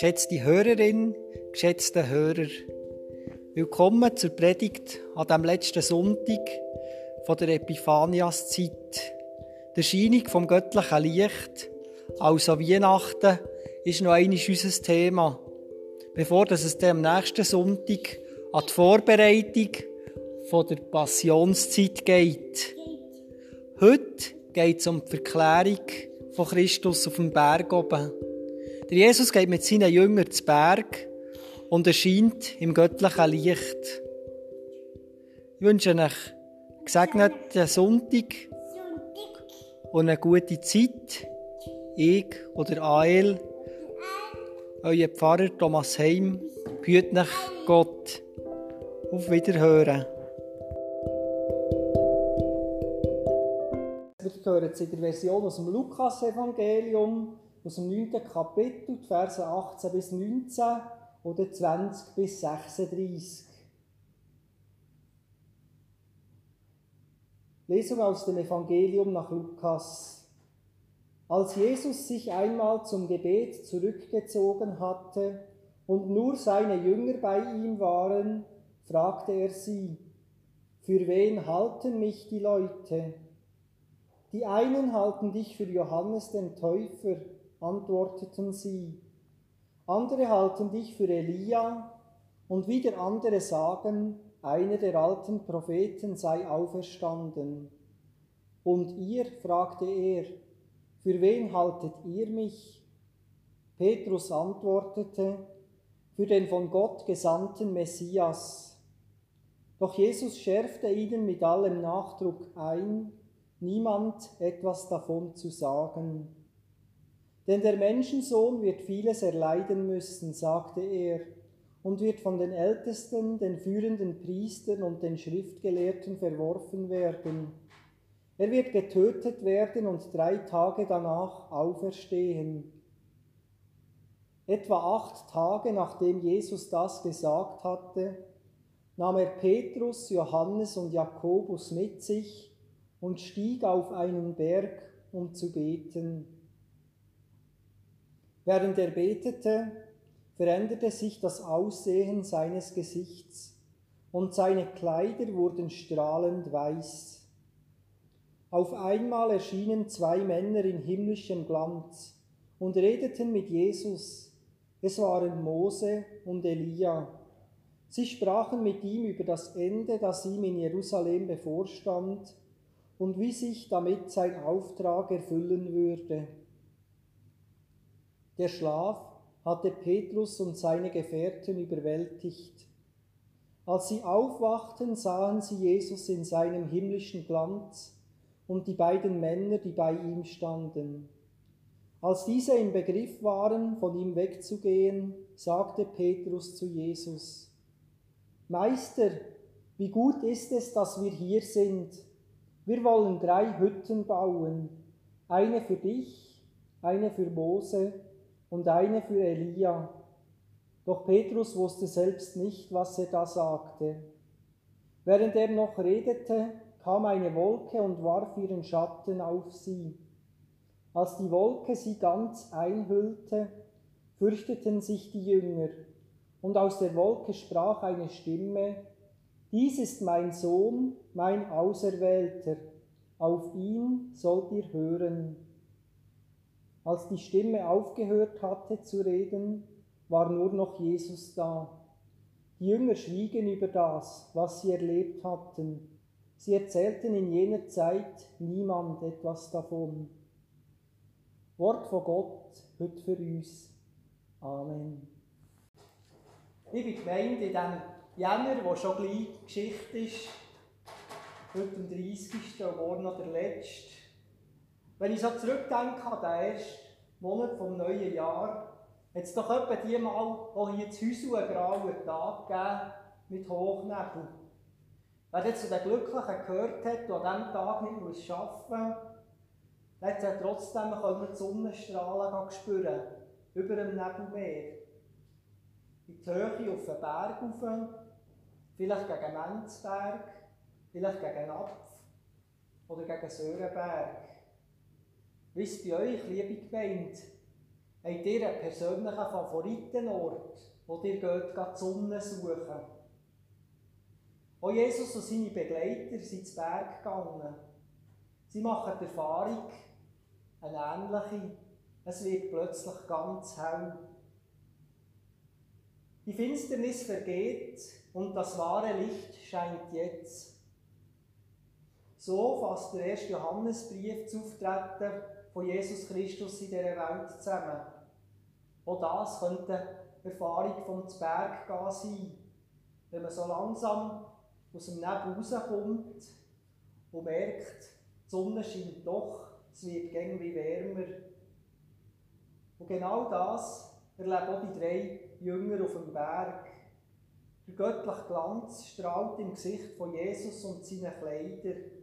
Geschätzte Hörerin, geschätzte Hörer, willkommen zur Predigt an dem letzten Sonntag von der Epiphaniaszeit. Die Erscheinung vom göttlichen Licht, also Weihnachten, ist noch einmal unser Thema. Bevor es dem nächsten Sonntag an die Vorbereitung von der Passionszeit geht. Heute geht es um die Verklärung von Christus auf dem Berg oben. Der Jesus geht mit seinen Jüngern zu Berg und erscheint im göttlichen Licht. Ich wünsche euch einen gesegneten Sonntag und eine gute Zeit. Ich oder Ael, euer Pfarrer Thomas Heim, behüt nach Gott. Auf Wiederhören. Wir hören in der Version aus dem Lukas-Evangelium, aus dem 9. Kapitel, die Verse 18 bis 19 oder 20 bis 36. Lesung aus dem Evangelium nach Lukas. Als Jesus sich einmal zum Gebet zurückgezogen hatte und nur seine Jünger bei ihm waren, fragte er sie, für wen halten mich die Leute? Die einen halten dich für Johannes den Täufer, antworteten sie. Andere halten dich für Elia und wieder andere sagen, einer der alten Propheten sei auferstanden. Und ihr, fragte er, für wen haltet ihr mich? Petrus antwortete, für den von Gott gesandten Messias. Doch Jesus schärfte ihnen mit allem Nachdruck ein, niemand etwas davon zu sagen. Denn der Menschensohn wird vieles erleiden müssen, sagte er, und wird von den Ältesten, den führenden Priestern und den Schriftgelehrten verworfen werden. Er wird getötet werden und drei Tage danach auferstehen. Etwa acht Tage nachdem Jesus das gesagt hatte, nahm er Petrus, Johannes und Jakobus mit sich und stieg auf einen Berg, um zu beten. Während er betete, veränderte sich das Aussehen seines Gesichts und seine Kleider wurden strahlend weiß. Auf einmal erschienen zwei Männer in himmlischem Glanz und redeten mit Jesus. Es waren Mose und Elia. Sie sprachen mit ihm über das Ende, das ihm in Jerusalem bevorstand und wie sich damit sein Auftrag erfüllen würde. Der Schlaf hatte Petrus und seine Gefährten überwältigt. Als sie aufwachten, sahen sie Jesus in seinem himmlischen Glanz und die beiden Männer, die bei ihm standen. Als diese im Begriff waren, von ihm wegzugehen, sagte Petrus zu Jesus, Meister, wie gut ist es, dass wir hier sind. Wir wollen drei Hütten bauen, eine für dich, eine für Mose und eine für Elia. Doch Petrus wusste selbst nicht, was er da sagte. Während er noch redete, kam eine Wolke und warf ihren Schatten auf sie. Als die Wolke sie ganz einhüllte, fürchteten sich die Jünger, und aus der Wolke sprach eine Stimme, dies ist mein Sohn, mein Auserwählter, auf ihn sollt ihr hören. Als die Stimme aufgehört hatte zu reden, war nur noch Jesus da. Die Jünger schwiegen über das, was sie erlebt hatten. Sie erzählten in jener Zeit niemand etwas davon. Wort von Gott, heute für uns. Amen. Liebe Gemeinde, in diesem Jänner, der schon gleich Geschichte ist, heute am 30. und morgen noch der letzte. Wenn ich so zurückdenke an den ersten Monat des neuen Jahres, hat es doch etwa die Mal auch hier zu Hause einen grauen Tag gegeben mit Hochnebel. Wer jetzt zu den Glücklichen gehört hat und an diesem Tag nicht muss arbeiten muss, hat er trotzdem die Sonnenstrahlen spüren über dem Nebelmeer. In die Höhe auf den Berg rauf, vielleicht gegen Menzberg, vielleicht gegen Napf oder gegen Sörenberg. Wisst bei euch, liebe Gemeinde, Habt ihr einen persönlichen Favoritenort, wo ihr geht, die Sonne suchen? Auch Jesus und seine Begleiter sind zu Berg gegangen. Sie machen die Erfahrung, eine ähnliche. Es wird plötzlich ganz hell. Die Finsternis vergeht und das wahre Licht scheint jetzt. So fasst der erste Johannesbrief das Auftreten von Jesus Christus in dieser Welt zusammen. Auch das könnte eine Erfahrung vom Zberggehen sein, wenn man so langsam aus dem Nebel rauskommt und merkt, die Sonne scheint doch, es wird irgendwie wärmer. Und genau das erleben auch die drei Jünger auf dem Berg. Der göttliche Glanz strahlt im Gesicht von Jesus und seinen Kleidern.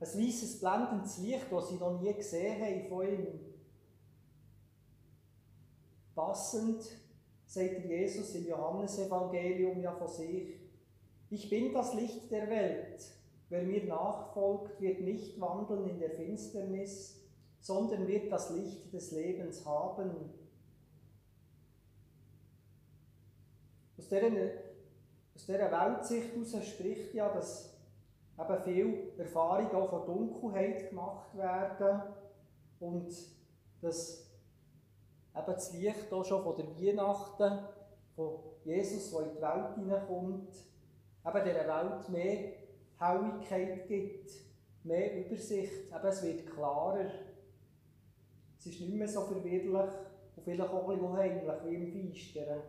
Ein weißes blendendes Licht, das sie noch nie gesehen haben von ihm. Passend sagt Jesus im Johannesevangelium ja von sich, ich bin das Licht der Welt. Wer mir nachfolgt, wird nicht wandeln in der Finsternis, sondern wird das Licht des Lebens haben. Aus dieser, aus dieser Weltsicht heraus spricht ja, dass eben viel Erfahrung auch von Dunkelheit gemacht werden und dass eben das Licht auch schon von der Weihnachten, von Jesus, der in die Welt hineinkommt, eben dieser Welt mehr Helligkeit gibt, mehr Übersicht, eben es wird klarer. Es ist nicht mehr so verwirrlich und vielleicht auch ein bisschen heimlich wie im Feisteren.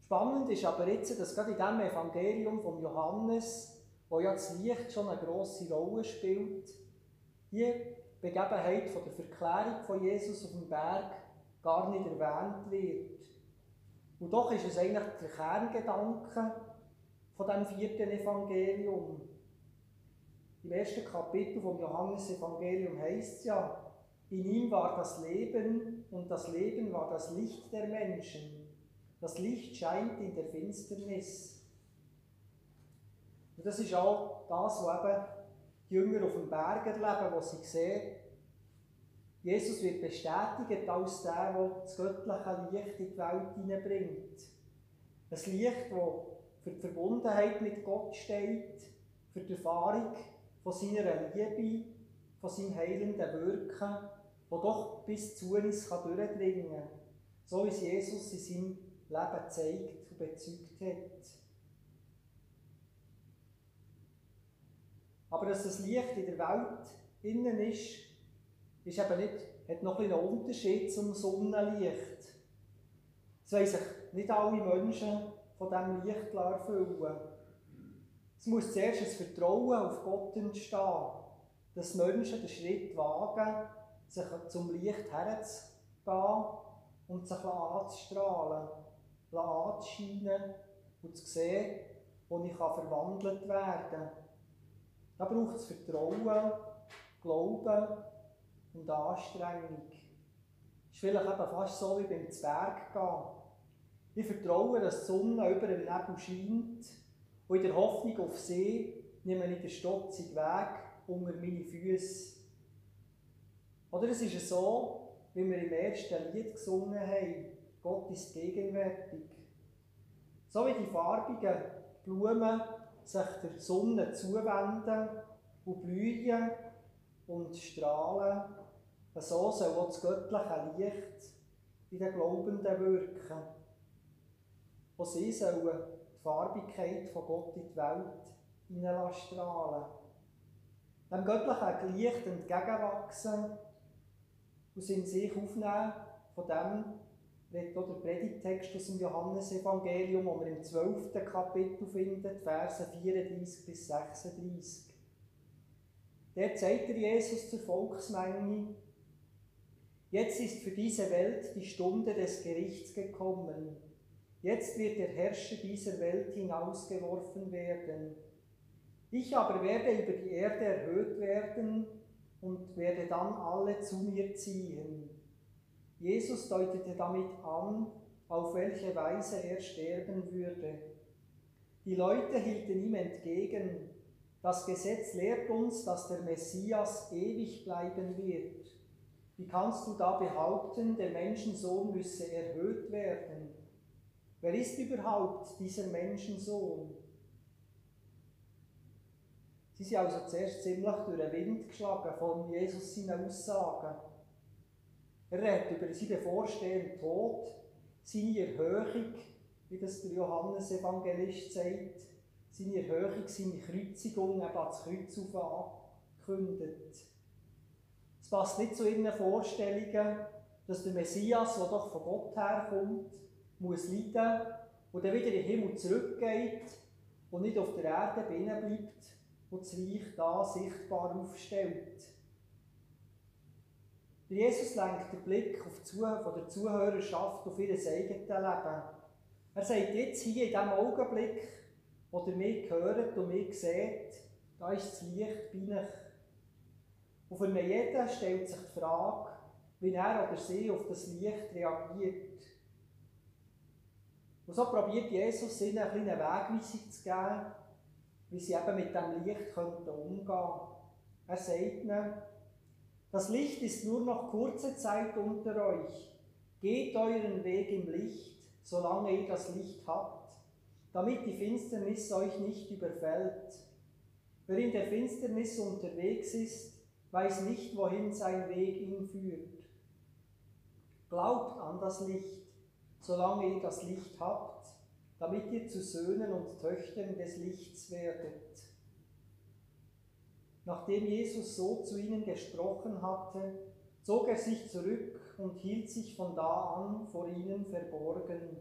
Spannend ist aber jetzt, dass gerade in diesem Evangelium von Johannes wo ja das Licht schon eine grosse Rolle spielt, die Begebenheit von der Verklärung von Jesus auf dem Berg gar nicht erwähnt wird. Und doch ist es eigentlich der Kerngedanke von dem vierten Evangelium. Im ersten Kapitel vom Johannesevangelium heißt es ja, in ihm war das Leben und das Leben war das Licht der Menschen. Das Licht scheint in der Finsternis und das ist auch das, was eben die Jünger auf dem Berg erleben, wo sie sehen, Jesus wird bestätigt als der, der das göttliche Licht in die Welt hineinbringt. Ein Licht, das für die Verbundenheit mit Gott steht, für die Erfahrung von seiner Liebe, von seinem heilenden Wirken, das doch bis zu uns durchdringen kann. So wie es Jesus in seinem Leben zeigt und bezeugt hat. Aber dass das Licht in der Welt innen ist, ist eben nicht, hat noch ein einen Unterschied zum Sonnenlicht. Es wollen sich nicht alle Menschen von diesem Licht erfüllen. Es muss zuerst ein Vertrauen auf Gott entstehen, dass Menschen den Schritt wagen, sich zum Licht herzugehen und sich anzustrahlen, anzuscheinen und zu sehen, wo ich verwandelt werden kann. Da braucht es Vertrauen, Glauben und Anstrengung. Das ist vielleicht eben fast so wie beim Zwerg gehen. Ich vertraue, dass die Sonne über dem Nebel scheint und in der Hoffnung auf See nehme ich den stotzigen Weg unter meine Füße. Oder es ist so, wie wir im ersten Lied gesungen haben, Gott ist gegenwärtig. So wie die farbigen Blumen sich der Sonne zuwenden und blühen und strahlen, so soll auch das göttliche Licht in den Glaubenden wirken. Auch sie sollen die Farbigkeit von Gott in die Welt strahlen. Dem göttlichen Licht entgegenwachsen und in sich aufnehmen von dem, redet auch der Predigtext aus dem Johannesevangelium, wo wir im 12. Kapitel finden, Verse 34 bis 36. Dort sagt der Jesus zur Volksmenge, Jetzt ist für diese Welt die Stunde des Gerichts gekommen. Jetzt wird der Herrscher dieser Welt hinausgeworfen werden. Ich aber werde über die Erde erhöht werden und werde dann alle zu mir ziehen. Jesus deutete damit an, auf welche Weise er sterben würde. Die Leute hielten ihm entgegen, das Gesetz lehrt uns, dass der Messias ewig bleiben wird. Wie kannst du da behaupten, der Menschensohn müsse erhöht werden? Wer ist überhaupt dieser Menschensohn? Sie sind also zuerst ziemlich durch den Wind geschlagen von Jesus seinen Aussagen. Er redet über seinen bevorstehenden Tod, seine Erhöhung, wie das der Johannes-Evangelist sagt, seine Erhöhung, seine Kreuzigung, eben das Kreuz auf angekündigt. Es passt nicht zu ihren Vorstellungen, dass der Messias, der doch von Gott herkommt, muss leiden und dann wieder in den Himmel zurückgeht und nicht auf der Erde binnen bleibt und das Reich da sichtbar aufstellt. Jesus lenkt den Blick auf die von der Zuhörerschaft auf ihr eigenes Leben. Er sagt jetzt hier in diesem Augenblick, wo ihr mich hört und mich seht, da ist das Licht bei euch. Und für jeden stellt sich die Frage, wie er oder sie auf das Licht reagiert. Und so probiert Jesus ihnen eine kleine Wegweisung zu geben, wie sie eben mit dem Licht umgehen könnten. Er sagt ihnen, das Licht ist nur noch kurze Zeit unter euch. Geht euren Weg im Licht, solange ihr das Licht habt, damit die Finsternis euch nicht überfällt. Wer in der Finsternis unterwegs ist, weiß nicht, wohin sein Weg ihn führt. Glaubt an das Licht, solange ihr das Licht habt, damit ihr zu Söhnen und Töchtern des Lichts werdet. Nachdem Jesus so zu ihnen gesprochen hatte, zog er sich zurück und hielt sich von da an vor ihnen verborgen.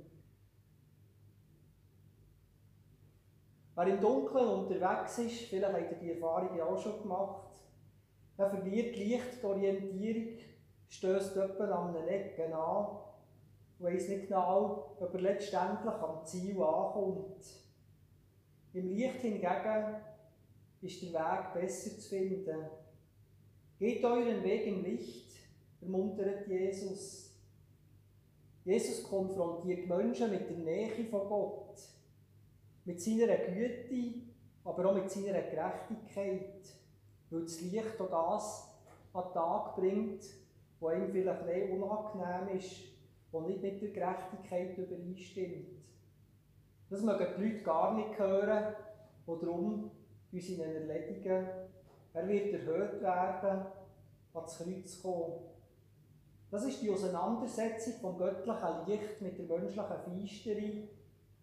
Wer im Dunkeln unterwegs ist, vielleicht hat er die Erfahrung ja auch schon gemacht, der verliert leicht die Orientierung, stößt jemand an einer Ecke an weiss nicht genau, ob er letztendlich am Ziel ankommt. Im Licht hingegen ist der Weg besser zu finden. Geht euren Weg im Licht, ermuntert Jesus. Jesus konfrontiert Menschen mit der Nähe von Gott, mit seiner Güte, aber auch mit seiner Gerechtigkeit, weil das Licht auch das an den Tag bringt, was ihm vielleicht nicht unangenehm ist, was nicht mit der Gerechtigkeit übereinstimmt. Das mögen die Leute gar nicht hören und darum uns ihnen erledigen. Er wird erhöht werden, ans Kreuz kommen. Das ist die Auseinandersetzung vom göttlichen Licht mit der menschlichen Feisterei,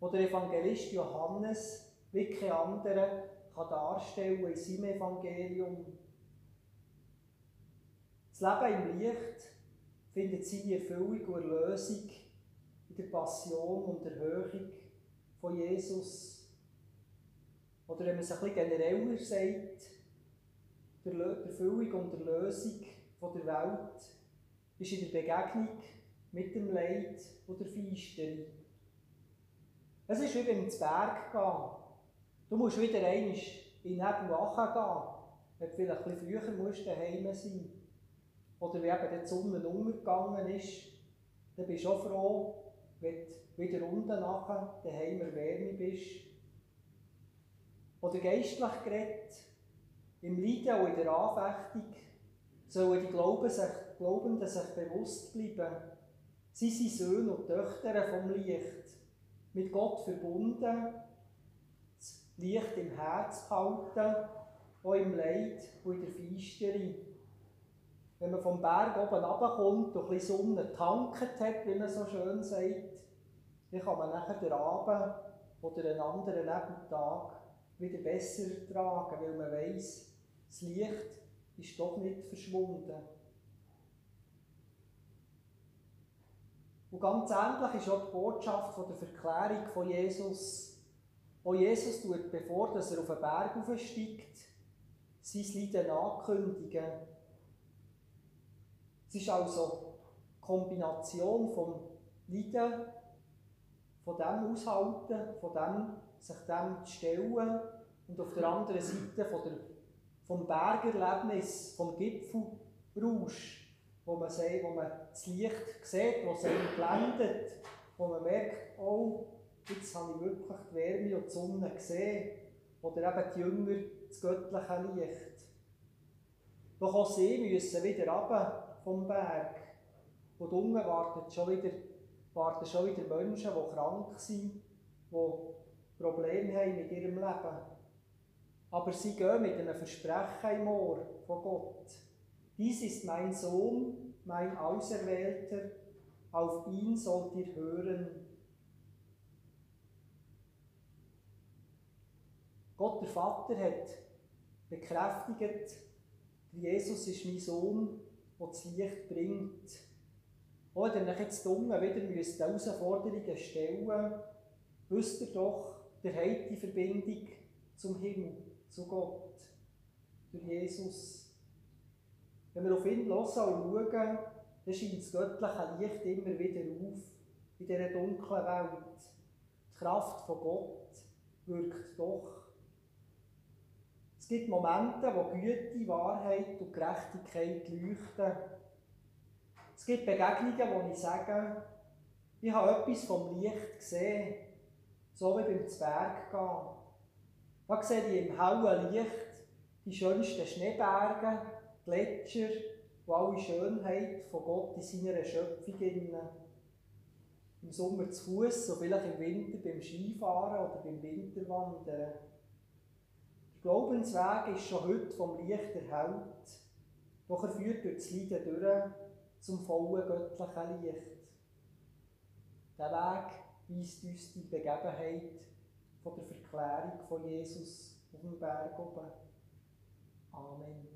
die der Evangelist Johannes wie kein anderer kann darstellen in seinem Evangelium. Das Leben im Licht findet seine Erfüllung und Erlösung in der Passion und Erhöhung von Jesus oder wenn man es ein bisschen genereller sagt, der Erfüllung und der Lösung der Welt ist in der Begegnung mit dem Leid oder Feisterung. Es ist wie beim Berg gehen. Du musst wieder einmal in Nebel gehen. Wenn du vielleicht ein bisschen früher musst daheim sein Oder wenn eben die Sonne umgegangen ist, dann bist du auch froh, wenn du wieder unten nachher daheim Wärme bist oder geistlich geredet, im Leiden und in der Anfechtung, sollen die Glauben sich, Glaubenden sich bewusst bleiben, sie sind Söhne und Töchter vom Licht, mit Gott verbunden, das Licht im Herz halten, auch im Leid und in der Feisterung. Wenn man vom Berg oben runterkommt und ein bisschen Sonne tankt hat, wie man so schön sagt, dann kann man nachher den Abend oder einen anderen Nebentag wieder besser tragen, weil man weiß, das Licht ist doch nicht verschwunden. Und ganz ähnlich ist auch die Botschaft von der Verklärung von Jesus. Auch Jesus tut, bevor er auf den Berg aufsteigt, sein Leiden ankündigen. Es ist also eine Kombination vom Leiden, von dem Aushalten, von dem sich dem zu stellen und auf der anderen Seite von der, vom Bergerlebnis, vom Gipfelrausch, wo man, sieht, wo man das Licht sieht, das einen blendet, wo man merkt, oh, jetzt habe ich wirklich die Wärme und die Sonne gesehen, oder eben die Jünger das göttliche Licht. Doch auch sie müssen wieder runter vom Berg. Und unten warten schon wieder, warten schon wieder Menschen, die krank sind, die Probleme haben mit ihrem Leben. Aber sie gehen mit einem Versprechen im Ohr von Gott. Dies ist mein Sohn, mein Auserwählter, auf ihn sollt ihr hören. Gott der Vater hat bekräftigt, Jesus ist mein Sohn, der das Licht bringt. Auch wenn ihr jetzt unten wieder müsst Herausforderungen stellen wisst ihr doch, der hat die Verbindung zum Himmel, zu Gott, durch Jesus. Wenn wir auf ihn hören und schauen, dann scheint das göttliche Licht immer wieder auf in dieser dunklen Welt. Die Kraft von Gott wirkt doch. Es gibt Momente, wo Güte, Wahrheit und Gerechtigkeit leuchten. Es gibt Begegnungen, wo ich sage, ich habe etwas vom Licht gesehen, so wie beim Zwerggehen. Da sehe ich im hellen Licht die schönsten Schneeberge, Gletscher und alle Schönheit von Gott in seiner Schöpfung. Im Sommer zu Fuß, so vielleicht im Winter beim Skifahren oder beim Winterwandern. Glaubensweg ist schon heute vom Licht erhellt, doch er führt durch das Leiden durch zum vollen göttlichen Licht. Der Weg weist uns die Begebenheit von der Verklärung von Jesus auf dem Berg oben. Amen.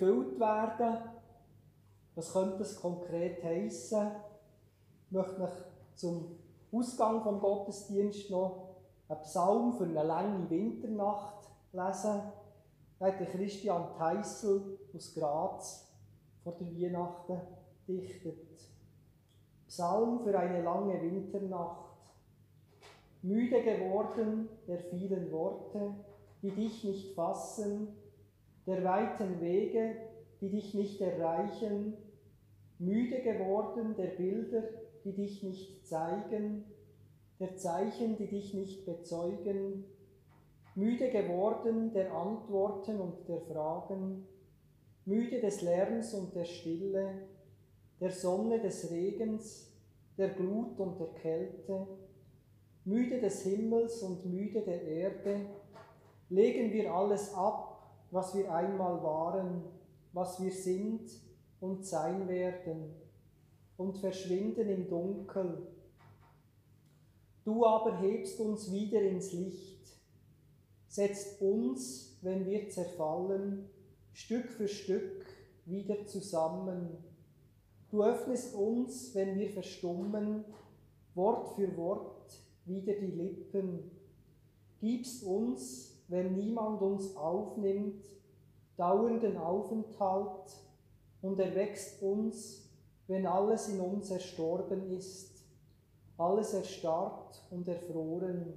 Erfüllt werden. Was könnte das konkret heißen? Ich möchte mich zum Ausgang vom Gottesdienst noch einen Psalm für eine lange Winternacht lesen. Da hat Christian Teissel aus Graz vor der Weihnachten dichtet. Psalm für eine lange Winternacht. Müde geworden der vielen Worte, die dich nicht fassen, der weiten Wege, die dich nicht erreichen, müde geworden der Bilder, die dich nicht zeigen, der Zeichen, die dich nicht bezeugen, müde geworden der Antworten und der Fragen, müde des Lärms und der Stille, der Sonne des Regens, der Glut und der Kälte, müde des Himmels und müde der Erde, legen wir alles ab, was wir einmal waren, was wir sind und sein werden, und verschwinden im Dunkel. Du aber hebst uns wieder ins Licht, setzt uns, wenn wir zerfallen, Stück für Stück wieder zusammen. Du öffnest uns, wenn wir verstummen, Wort für Wort wieder die Lippen, gibst uns, wenn niemand uns aufnimmt, dauernden Aufenthalt und erwächst uns, wenn alles in uns erstorben ist, alles erstarrt und erfroren.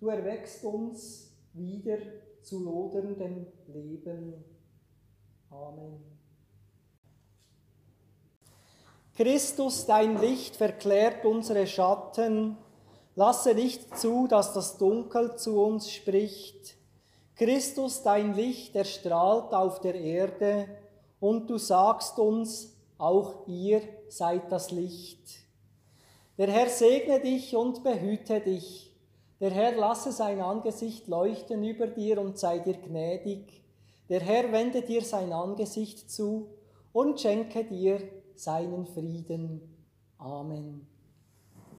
Du erwächst uns wieder zu loderndem Leben. Amen. Christus, dein Licht verklärt unsere Schatten. Lasse nicht zu, dass das Dunkel zu uns spricht. Christus, dein Licht erstrahlt auf der Erde und du sagst uns, auch ihr seid das Licht. Der Herr segne dich und behüte dich. Der Herr lasse sein Angesicht leuchten über dir und sei dir gnädig. Der Herr wende dir sein Angesicht zu und schenke dir seinen Frieden. Amen.